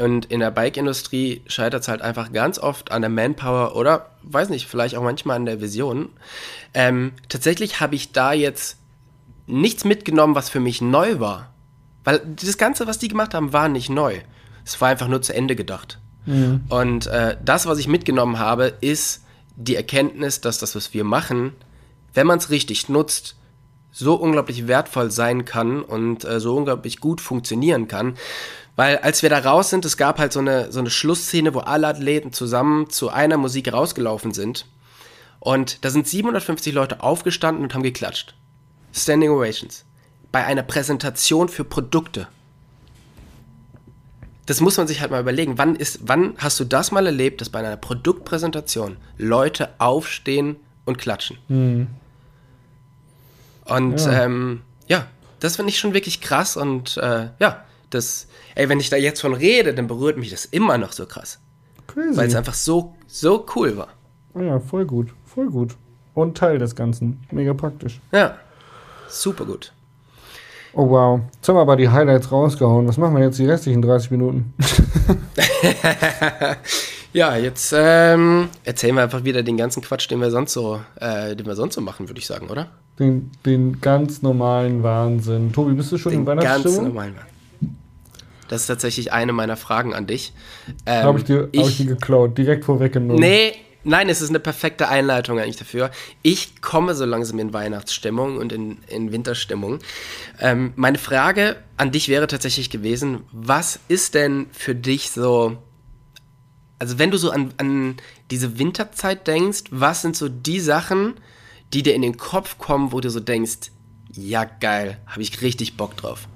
S3: Und in der Bike-Industrie scheitert es halt einfach ganz oft an der Manpower oder, weiß nicht, vielleicht auch manchmal an der Vision. Ähm, tatsächlich habe ich da jetzt nichts mitgenommen, was für mich neu war. Weil das Ganze, was die gemacht haben, war nicht neu. Es war einfach nur zu Ende gedacht.
S2: Mhm.
S3: Und äh, das, was ich mitgenommen habe, ist die Erkenntnis, dass das, was wir machen, wenn man es richtig nutzt, so unglaublich wertvoll sein kann und äh, so unglaublich gut funktionieren kann. Weil als wir da raus sind, es gab halt so eine, so eine Schlussszene, wo alle Athleten zusammen zu einer Musik rausgelaufen sind. Und da sind 750 Leute aufgestanden und haben geklatscht. Standing Ovations. Bei einer Präsentation für Produkte. Das muss man sich halt mal überlegen. Wann, ist, wann hast du das mal erlebt, dass bei einer Produktpräsentation Leute aufstehen und klatschen?
S2: Mhm.
S3: Und
S2: Ja.
S3: ähm, ja das finde ich schon wirklich krass. Und äh, ja, das, ey, wenn ich da jetzt von rede, dann berührt mich das immer noch so krass. Weil es einfach so, so cool war.
S2: Ja, voll gut, voll gut. Und Teil des Ganzen. Mega praktisch.
S3: Ja, super gut.
S2: Oh wow. Jetzt haben wir aber die Highlights rausgehauen. Was machen wir jetzt die restlichen 30 Minuten?
S3: Ja, jetzt ähm, erzählen wir einfach wieder den ganzen Quatsch, den wir sonst so, äh, den wir sonst so machen, würde ich sagen, oder?
S2: Den, den ganz normalen Wahnsinn. Tobi, bist du schon in
S3: Den ganz
S2: Weihnachtsstimmung?
S3: normalen. Das ist tatsächlich eine meiner Fragen an dich. Ähm,
S2: Habe ich, dir- hab ich die geklaut, direkt vorweggenommen.
S3: Nee, nein, es ist eine perfekte Einleitung eigentlich dafür. Ich komme so langsam in Weihnachtsstimmung und in, in Winterstimmung. Ähm, meine Frage an dich wäre tatsächlich gewesen, was ist denn für dich so, also wenn du so an, an diese Winterzeit denkst, was sind so die Sachen, die dir in den Kopf kommen, wo du so denkst, ja geil, habe ich richtig Bock drauf.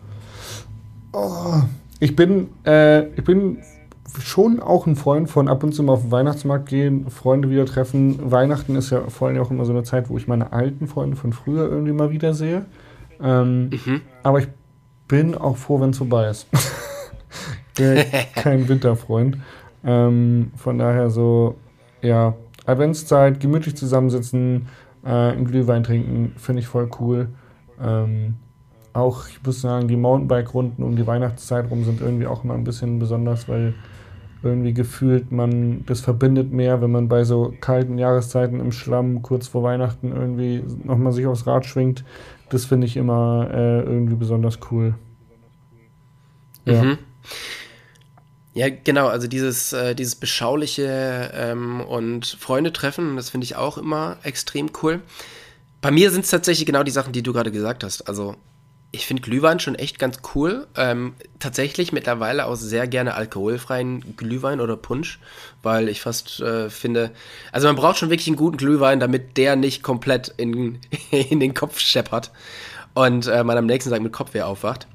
S2: Ich bin, äh, ich bin schon auch ein Freund von ab und zu mal auf den Weihnachtsmarkt gehen, Freunde wieder treffen. Weihnachten ist ja vor allem auch immer so eine Zeit, wo ich meine alten Freunde von früher irgendwie mal wieder sehe. Ähm, Aber ich bin auch froh, wenn es vorbei ist. bin kein Winterfreund. Ähm, von daher so, ja, Adventszeit, gemütlich zusammensitzen, äh, einen Glühwein trinken, finde ich voll cool. Ähm, auch, ich muss sagen, die Mountainbike-Runden um die Weihnachtszeit rum sind irgendwie auch immer ein bisschen besonders, weil irgendwie gefühlt man, das verbindet mehr, wenn man bei so kalten Jahreszeiten im Schlamm kurz vor Weihnachten irgendwie nochmal sich aufs Rad schwingt. Das finde ich immer äh, irgendwie besonders cool.
S3: Ja. Mhm. Ja, genau, also dieses, äh, dieses beschauliche ähm, und Freunde treffen, das finde ich auch immer extrem cool. Bei mir sind es tatsächlich genau die Sachen, die du gerade gesagt hast. Also ich finde Glühwein schon echt ganz cool. Ähm, tatsächlich mittlerweile auch sehr gerne alkoholfreien Glühwein oder Punsch, weil ich fast äh, finde, also man braucht schon wirklich einen guten Glühwein, damit der nicht komplett in, in den Kopf scheppert und äh, man am nächsten Tag mit Kopfweh aufwacht.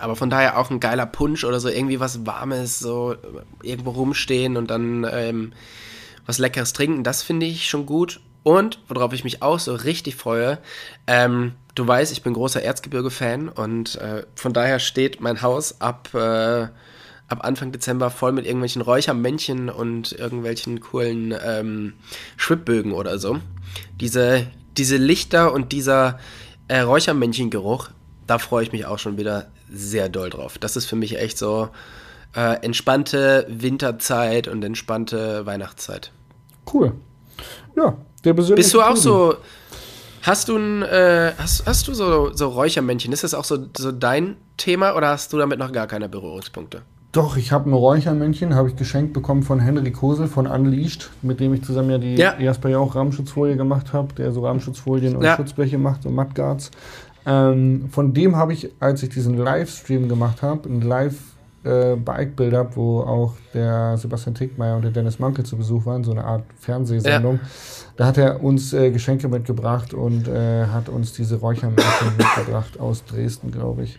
S3: Aber von daher auch ein geiler Punsch oder so, irgendwie was Warmes, so irgendwo rumstehen und dann ähm, was Leckeres trinken, das finde ich schon gut. Und worauf ich mich auch so richtig freue, ähm, du weißt, ich bin großer Erzgebirge-Fan und äh, von daher steht mein Haus ab, äh, ab Anfang Dezember voll mit irgendwelchen Räuchermännchen und irgendwelchen coolen ähm, Schwibbögen oder so. Diese, diese Lichter und dieser äh, Räuchermännchen-Geruch, da freue ich mich auch schon wieder sehr doll drauf. Das ist für mich echt so äh, entspannte Winterzeit und entspannte Weihnachtszeit.
S2: Cool. Ja,
S3: der Bist du auch so. Hast du ein, äh, hast, hast du so, so Räuchermännchen? Ist das auch so, so dein Thema oder hast du damit noch gar keine Berührungspunkte?
S2: Doch, ich habe ein Räuchermännchen, habe ich geschenkt bekommen von Henry Kosel von Unleashed, mit dem ich zusammen ja die ja. Jasper ja auch Rahmenschutzfolie gemacht habe, der so Rahmenschutzfolien und ja. Schutzbleche macht, so Mudguards. Ähm, von dem habe ich, als ich diesen Livestream gemacht habe, ein Live äh, Bike Build-Up, wo auch der Sebastian Tickmeier und der Dennis Manke zu Besuch waren, so eine Art Fernsehsendung. Ja. Da hat er uns äh, Geschenke mitgebracht und äh, hat uns diese Räuchermännchen mitgebracht aus Dresden, glaube ich.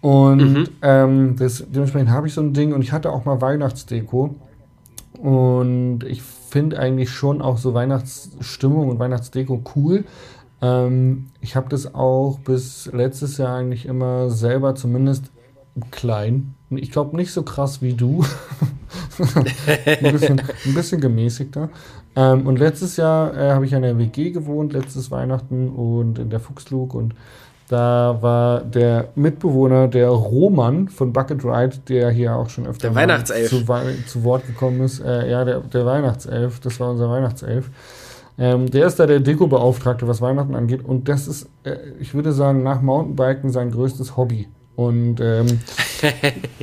S2: Und mhm. ähm, das, dementsprechend habe ich so ein Ding und ich hatte auch mal Weihnachtsdeko. Und ich finde eigentlich schon auch so Weihnachtsstimmung und Weihnachtsdeko cool. Ähm, ich habe das auch bis letztes Jahr eigentlich immer selber zumindest klein. Ich glaube nicht so krass wie du. ein, bisschen, ein bisschen gemäßigter. Ähm, und letztes Jahr äh, habe ich in der WG gewohnt, letztes Weihnachten und in der Fuchslug und da war der Mitbewohner, der Roman von Bucket Ride, der hier auch schon öfter zu, zu, Wort gekommen ist. Äh, ja, der, der Weihnachtself, das war unser Weihnachtself. Ähm, der ist da der Deko-Beauftragte, was Weihnachten angeht. Und das ist, äh, ich würde sagen, nach Mountainbiken sein größtes Hobby. Und ähm,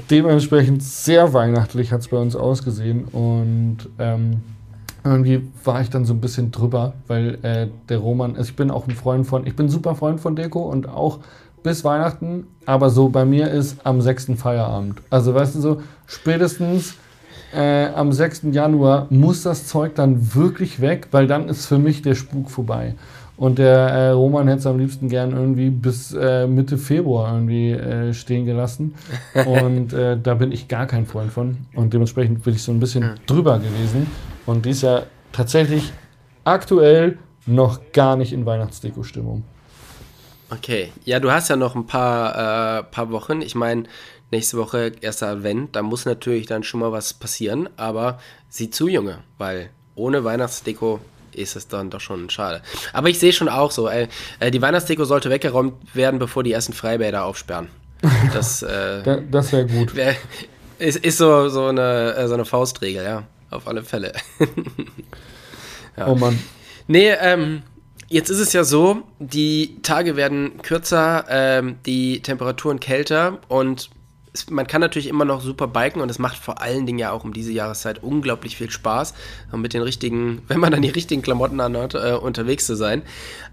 S2: dementsprechend sehr weihnachtlich hat es bei uns ausgesehen. Und ähm, irgendwie war ich dann so ein bisschen drüber, weil äh, der Roman, also ich bin auch ein Freund von, ich bin super Freund von Deko und auch bis Weihnachten, aber so bei mir ist am 6. Feierabend. Also weißt du so, spätestens äh, am 6. Januar muss das Zeug dann wirklich weg, weil dann ist für mich der Spuk vorbei. Und der äh, Roman hätte es am liebsten gern irgendwie bis äh, Mitte Februar irgendwie äh, stehen gelassen. Und äh, da bin ich gar kein Freund von. Und dementsprechend bin ich so ein bisschen drüber gewesen. Und dies ja tatsächlich aktuell noch gar nicht in Weihnachtsdeko-Stimmung.
S3: Okay, ja, du hast ja noch ein paar, äh, paar Wochen. Ich meine, nächste Woche erster Advent, da muss natürlich dann schon mal was passieren, aber sieh zu, Junge, weil ohne Weihnachtsdeko ist es dann doch schon schade. Aber ich sehe schon auch so, äh, die Weihnachtsdeko sollte weggeräumt werden, bevor die ersten Freibäder aufsperren. Das,
S2: äh, das wäre gut.
S3: Wär, ist, ist so, so, eine, äh, so eine Faustregel, ja. Auf alle Fälle.
S2: ja. Oh Mann.
S3: Nee, ähm, jetzt ist es ja so, die Tage werden kürzer, ähm, die Temperaturen kälter und es, man kann natürlich immer noch super biken und es macht vor allen Dingen ja auch um diese Jahreszeit unglaublich viel Spaß, mit den richtigen, wenn man dann die richtigen Klamotten anhat, äh, unterwegs zu sein.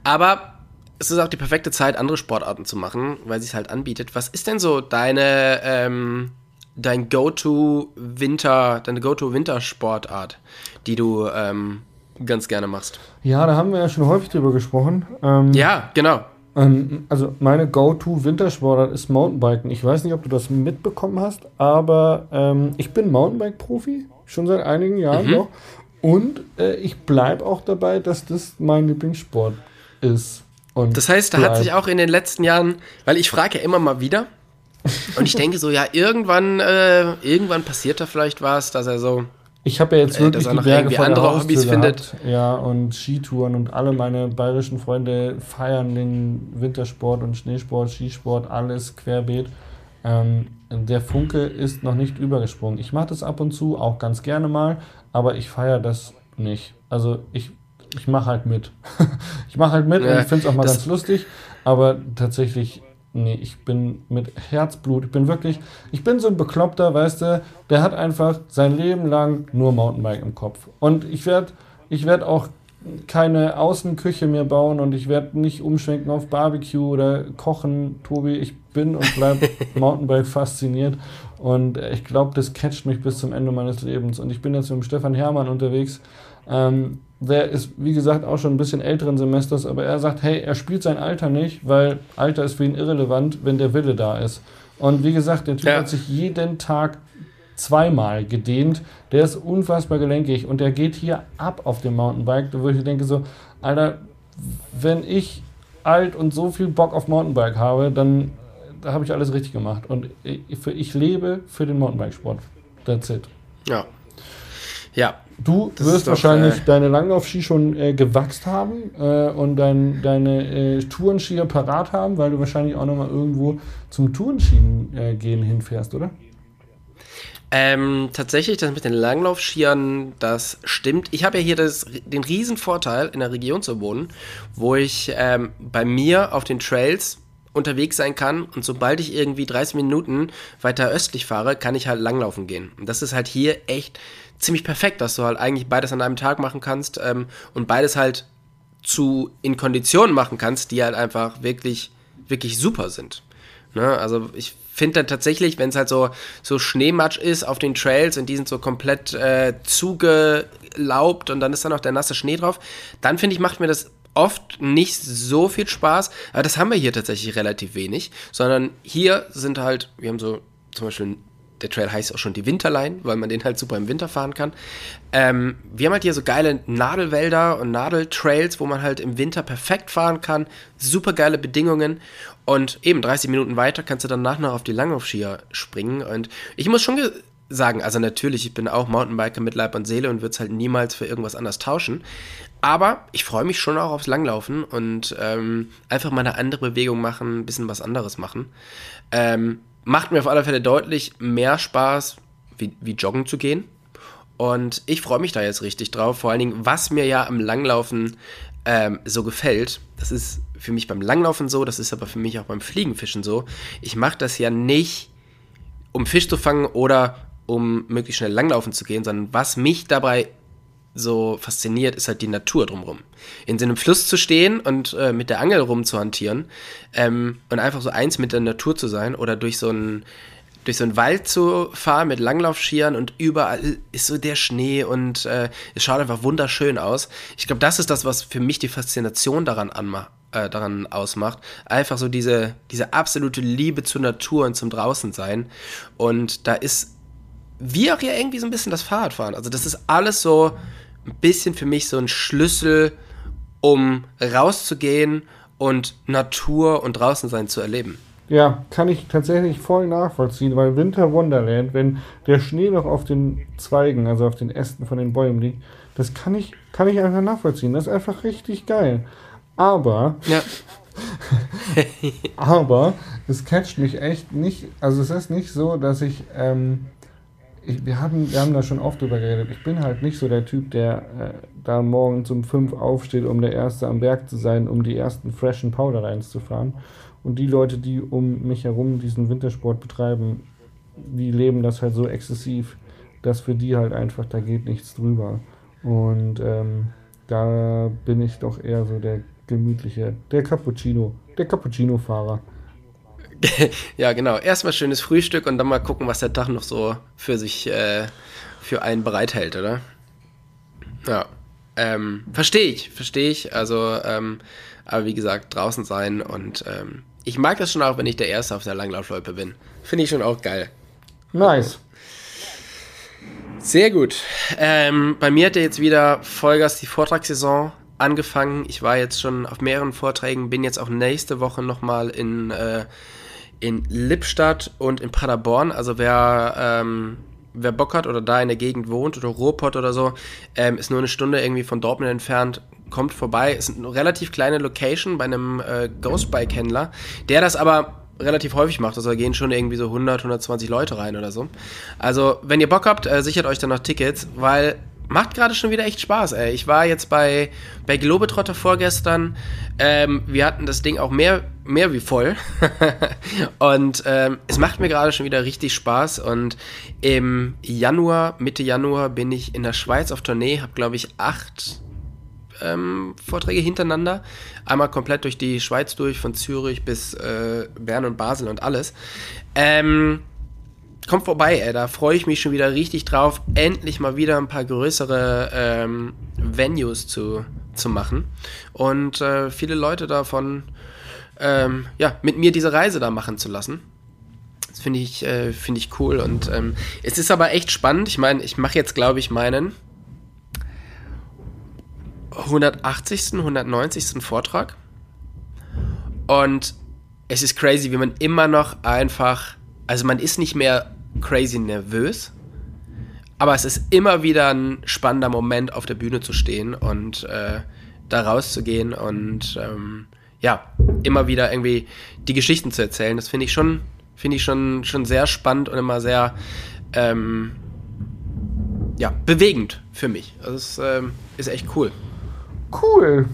S3: Aber es ist auch die perfekte Zeit, andere Sportarten zu machen, weil sie es halt anbietet. Was ist denn so deine, ähm, dein Go-To-Winter, deine Go-To-Wintersportart, die du ähm, ganz gerne machst?
S2: Ja, da haben wir ja schon häufig drüber gesprochen.
S3: Ähm, ja, genau.
S2: Ähm, also meine Go-To-Wintersportart ist Mountainbiken. Ich weiß nicht, ob du das mitbekommen hast, aber ähm, ich bin Mountainbike-Profi, schon seit einigen Jahren mhm. noch. Und äh, ich bleibe auch dabei, dass das mein Lieblingssport ist.
S3: Und das heißt, da bleib. hat sich auch in den letzten Jahren, weil ich frage ja immer mal wieder, Und ich denke so, ja, irgendwann, äh, irgendwann passiert da vielleicht was, dass er so.
S2: Ich habe ja jetzt wirklich
S3: noch
S2: die Berge vor der
S3: andere
S2: Haustür
S3: Hobbys
S2: gehabt.
S3: findet.
S2: Ja, und Skitouren und alle meine bayerischen Freunde feiern den Wintersport und Schneesport, Skisport, alles querbeet. Ähm, der Funke ist noch nicht übergesprungen. Ich mache das ab und zu, auch ganz gerne mal, aber ich feiere das nicht. Also ich, ich mache halt mit. ich mache halt mit und
S3: Ja,
S2: ich finde es auch mal ganz lustig, aber tatsächlich, nee, ich bin mit Herzblut, ich bin wirklich, ich bin so ein Bekloppter, weißt du, der hat einfach sein Leben lang nur Mountainbike im Kopf. Und ich werde ich werd auch keine Außenküche mehr bauen und ich werde nicht umschwenken auf Barbecue oder kochen, Tobi. Ich bin und bleib Mountainbike fasziniert und ich glaube, das catcht mich bis zum Ende meines Lebens. Und ich bin jetzt mit dem Stefan Hermann unterwegs. Ähm, der ist, wie gesagt, auch schon ein bisschen älteren Semesters, aber er sagt, hey, er spielt sein Alter nicht, weil Alter ist für ihn irrelevant, wenn der Wille da ist. Und wie gesagt, der Typ
S3: Ja.
S2: hat sich jeden Tag zweimal gedehnt. Der ist unfassbar gelenkig und der geht hier ab auf dem Mountainbike, wo ich denke so, Alter, wenn ich alt und so viel Bock auf Mountainbike habe, dann da habe ich alles richtig gemacht. Und ich, ich lebe für den Mountainbikesport. That's it.
S3: Ja. Ja.
S2: Du wirst
S3: doch,
S2: wahrscheinlich
S3: äh,
S2: deine Langlaufski schon äh, gewachst haben äh, und dein, deine äh, Tourenskier parat haben, weil du wahrscheinlich auch nochmal irgendwo zum Tourenschieben äh, gehen hinfährst, oder?
S3: Ähm, tatsächlich, das mit den Langlaufskiern, das stimmt. Ich habe ja hier das, den riesen Vorteil, in der Region zu wohnen, wo ich ähm, bei mir auf den Trails unterwegs sein kann und sobald ich irgendwie 30 Minuten weiter östlich fahre, kann ich halt langlaufen gehen. Und das ist halt hier echt ziemlich perfekt, dass du halt eigentlich beides an einem Tag machen kannst ähm, und beides halt zu in Konditionen machen kannst, die halt einfach wirklich, wirklich super sind. Ne? Also ich finde dann tatsächlich, wenn es halt so, so Schneematsch ist auf den Trails und die sind so komplett äh, zugelaubt und dann ist da noch der nasse Schnee drauf, dann finde ich, macht mir das oft nicht so viel Spaß. Aber das haben wir hier tatsächlich relativ wenig, sondern hier sind halt, wir haben so zum Beispiel der Trail heißt auch schon die Winterline, weil man den halt super im Winter fahren kann. Ähm, wir haben halt hier so geile Nadelwälder und Nadeltrails, wo man halt im Winter perfekt fahren kann. Super geile Bedingungen. Und eben 30 Minuten weiter kannst du danach noch auf die Langlaufskier springen. Und ich muss schon sagen, also natürlich, ich bin auch Mountainbiker mit Leib und Seele und würde es halt niemals für irgendwas anders tauschen. Aber ich freue mich schon auch aufs Langlaufen und ähm, einfach mal eine andere Bewegung machen, ein bisschen was anderes machen. Ähm, macht mir auf alle Fälle deutlich mehr Spaß, wie, wie joggen zu gehen. Und ich freue mich da jetzt richtig drauf. Vor allen Dingen, was mir ja am Langlaufen ähm, so gefällt, das ist für mich beim Langlaufen so, das ist aber für mich auch beim Fliegenfischen so. Ich mache das ja nicht, um Fisch zu fangen oder um möglichst schnell langlaufen zu gehen, sondern was mich dabei so fasziniert, ist halt die Natur drumherum. In so einem Fluss zu stehen und äh, mit der Angel rumzuhantieren ähm, und einfach so eins mit der Natur zu sein oder durch so einen durch so einen Wald zu fahren mit Langlaufskiern und überall ist so der Schnee und äh, es schaut einfach wunderschön aus. Ich glaube, das ist das, was für mich die Faszination daran, anma äh, daran ausmacht. Einfach so diese, diese absolute Liebe zur Natur und zum Draußensein. Und da ist wie auch ja irgendwie so ein bisschen das Fahrradfahren. Also das ist alles so ein bisschen für mich so ein Schlüssel, um rauszugehen und Natur und draußen sein zu erleben.
S2: Ja, kann ich tatsächlich voll nachvollziehen, weil Winter Wonderland, wenn der Schnee noch auf den Zweigen, also auf den Ästen von den Bäumen liegt, das kann ich, kann ich einfach nachvollziehen. Das ist einfach richtig geil. Aber,
S3: Ja.
S2: aber, es catcht mich echt nicht, also es ist nicht so, dass ich, ähm, ich, wir, haben, wir haben da schon oft drüber geredet. Ich bin halt nicht so der Typ, der äh, da morgens um fünf aufsteht, um der Erste am Berg zu sein, um die ersten freshen Powderlines zu fahren. Und die Leute, die um mich herum diesen Wintersport betreiben, die leben das halt so exzessiv, dass für die halt einfach, da geht nichts drüber. Und ähm, da bin ich doch eher so der gemütliche, der Cappuccino, der Cappuccino-Fahrer.
S3: ja, genau. Erstmal schönes Frühstück und dann mal gucken, was der Tag noch so für sich, äh, für einen bereithält, oder? Ja. Ähm, verstehe ich, verstehe ich. Also, ähm, aber wie gesagt, draußen sein und ähm, ich mag das schon auch, wenn ich der Erste auf der Langlaufloipe bin. Finde ich schon auch geil.
S2: Nice.
S3: Sehr gut. Ähm, bei mir hat ja jetzt wieder Vollgas die Vortragssaison angefangen. Ich war jetzt schon auf mehreren Vorträgen, bin jetzt auch nächste Woche nochmal in, äh, in Lippstadt und in Paderborn. Also wer, ähm, wer Bock hat oder da in der Gegend wohnt oder Ruhrpott oder so, ähm, ist nur eine Stunde irgendwie von Dortmund entfernt. Kommt vorbei. Ist eine relativ kleine Location bei einem äh, Ghostbike-Händler, der das aber relativ häufig macht. Also da gehen schon irgendwie so 100, 120 Leute rein oder so. Also, wenn ihr Bock habt, äh, sichert euch dann noch Tickets, weil macht gerade schon wieder echt Spaß, ey. Ich war jetzt bei, bei Globetrotter vorgestern. Ähm, wir hatten das Ding auch mehr, mehr wie voll. und ähm, es macht mir gerade schon wieder richtig Spaß. Und im Januar, Mitte Januar, bin ich in der Schweiz auf Tournee, habe, glaube ich, acht ähm, Vorträge hintereinander. Einmal komplett durch die Schweiz durch, von Zürich bis äh, Bern und Basel und alles. Ähm, kommt vorbei, ey, da freue ich mich schon wieder richtig drauf, endlich mal wieder ein paar größere ähm, Venues zu, zu machen und äh, viele Leute davon ähm, ja, mit mir diese Reise da machen zu lassen. Das finde ich, äh, find ich cool und ähm, es ist aber echt spannend. Ich meine, ich mache jetzt, glaube ich, meinen 180., 190. Vortrag. Und es ist crazy, wie man immer noch einfach, also man ist nicht mehr crazy nervös, aber es ist immer wieder ein spannender Moment, auf der Bühne zu stehen und äh, da rauszugehen und ähm, ja, immer wieder irgendwie die Geschichten zu erzählen. Das finde ich schon, finde ich schon, schon sehr spannend und immer sehr ähm, ja, bewegend für mich. Also es ähm, ist echt cool.
S2: Cool.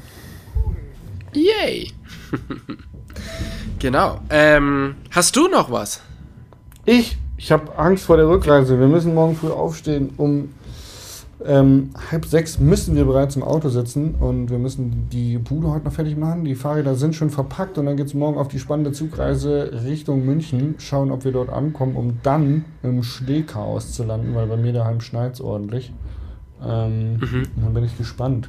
S3: Yay. genau. Ähm, hast du noch was?
S2: Ich, ich habe Angst vor der Rückreise. Wir müssen morgen früh aufstehen. Um ähm, halb sechs müssen wir bereits im Auto sitzen und wir müssen die Bude heute noch fertig machen. Die Fahrräder sind schon verpackt und dann geht es morgen auf die spannende Zugreise Richtung München. Schauen, ob wir dort ankommen, um dann im Schneechaos zu landen, weil bei mir daheim schneit es ordentlich. Ähm, mhm. Dann bin ich gespannt.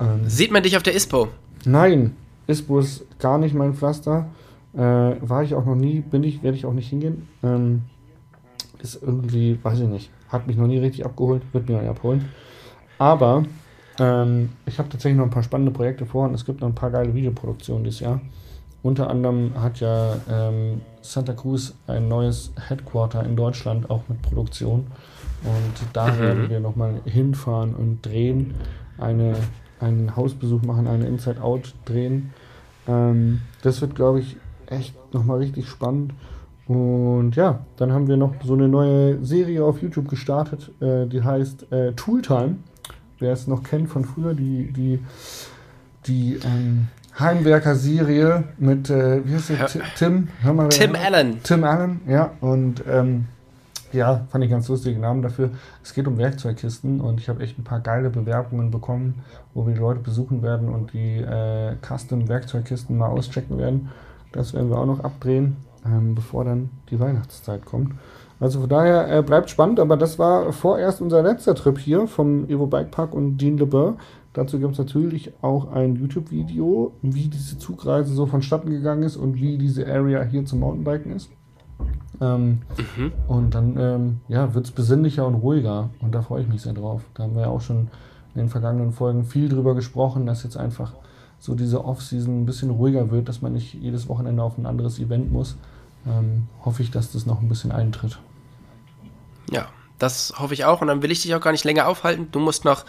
S3: Ähm, Sieht man dich auf der ISPO?
S2: Nein, ISPO ist gar nicht mein Pflaster. Äh, war ich auch noch nie, bin ich, werde ich auch nicht hingehen. Ähm, ist irgendwie, weiß ich nicht, hat mich noch nie richtig abgeholt, wird mir abholen. Aber ähm, ich habe tatsächlich noch ein paar spannende Projekte vor und es gibt noch ein paar geile Videoproduktionen dieses Jahr. Unter anderem hat ja ähm, Santa Cruz ein neues Headquarter in Deutschland, auch mit Produktion. Und da mhm. werden wir nochmal hinfahren und drehen. Eine einen Hausbesuch machen, eine Inside-Out drehen. Ähm, das wird, glaube ich, echt nochmal richtig spannend. Und ja, dann haben wir noch so eine neue Serie auf YouTube gestartet, äh, die heißt äh, Tooltime. Wer es noch kennt von früher, die, die, die ähm, Heimwerker-Serie mit, äh, wie heißt der? Tim?
S3: Hör mal, Tim Allen.
S2: Tim Allen, ja. Und ähm, ja, fand ich ganz lustige Namen dafür. Es geht um Werkzeugkisten und ich habe echt ein paar geile Bewerbungen bekommen, wo wir die Leute besuchen werden und die äh, Custom-Werkzeugkisten mal auschecken werden. Das werden wir auch noch abdrehen, ähm, bevor dann die Weihnachtszeit kommt. Also von daher äh, bleibt spannend, aber das war vorerst unser letzter Trip hier vom Evo Bike Park und Dean LeBeur. Dazu gibt es natürlich auch ein YouTube-Video, wie diese Zugreise so vonstatten gegangen ist und wie diese Area hier zum Mountainbiken ist. Ähm, mhm. Und dann ähm, ja, wird es besinnlicher und ruhiger. Und da freue ich mich sehr drauf. Da haben wir ja auch schon in den vergangenen Folgen viel drüber gesprochen, dass jetzt einfach so diese Off-Season ein bisschen ruhiger wird, dass man nicht jedes Wochenende auf ein anderes Event muss. Ähm, hoffe ich, dass das noch ein bisschen eintritt.
S3: Ja, das hoffe ich auch. Und dann will ich dich auch gar nicht länger aufhalten. Du musst noch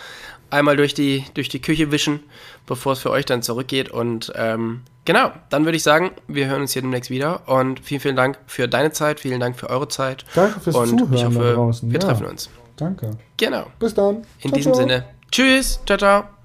S3: einmal durch die, durch die Küche wischen, bevor es für euch dann zurückgeht. Und ähm, genau, dann würde ich sagen, wir hören uns hier demnächst wieder. Und vielen, vielen Dank für deine Zeit, vielen Dank für eure Zeit.
S2: Danke fürs
S3: und
S2: Zuhören
S3: ich hoffe,
S2: draußen.
S3: wir
S2: ja.
S3: treffen uns.
S2: Danke.
S3: Genau.
S2: Bis dann.
S3: In ciao, diesem ciao. Sinne. Tschüss. Ciao, ciao.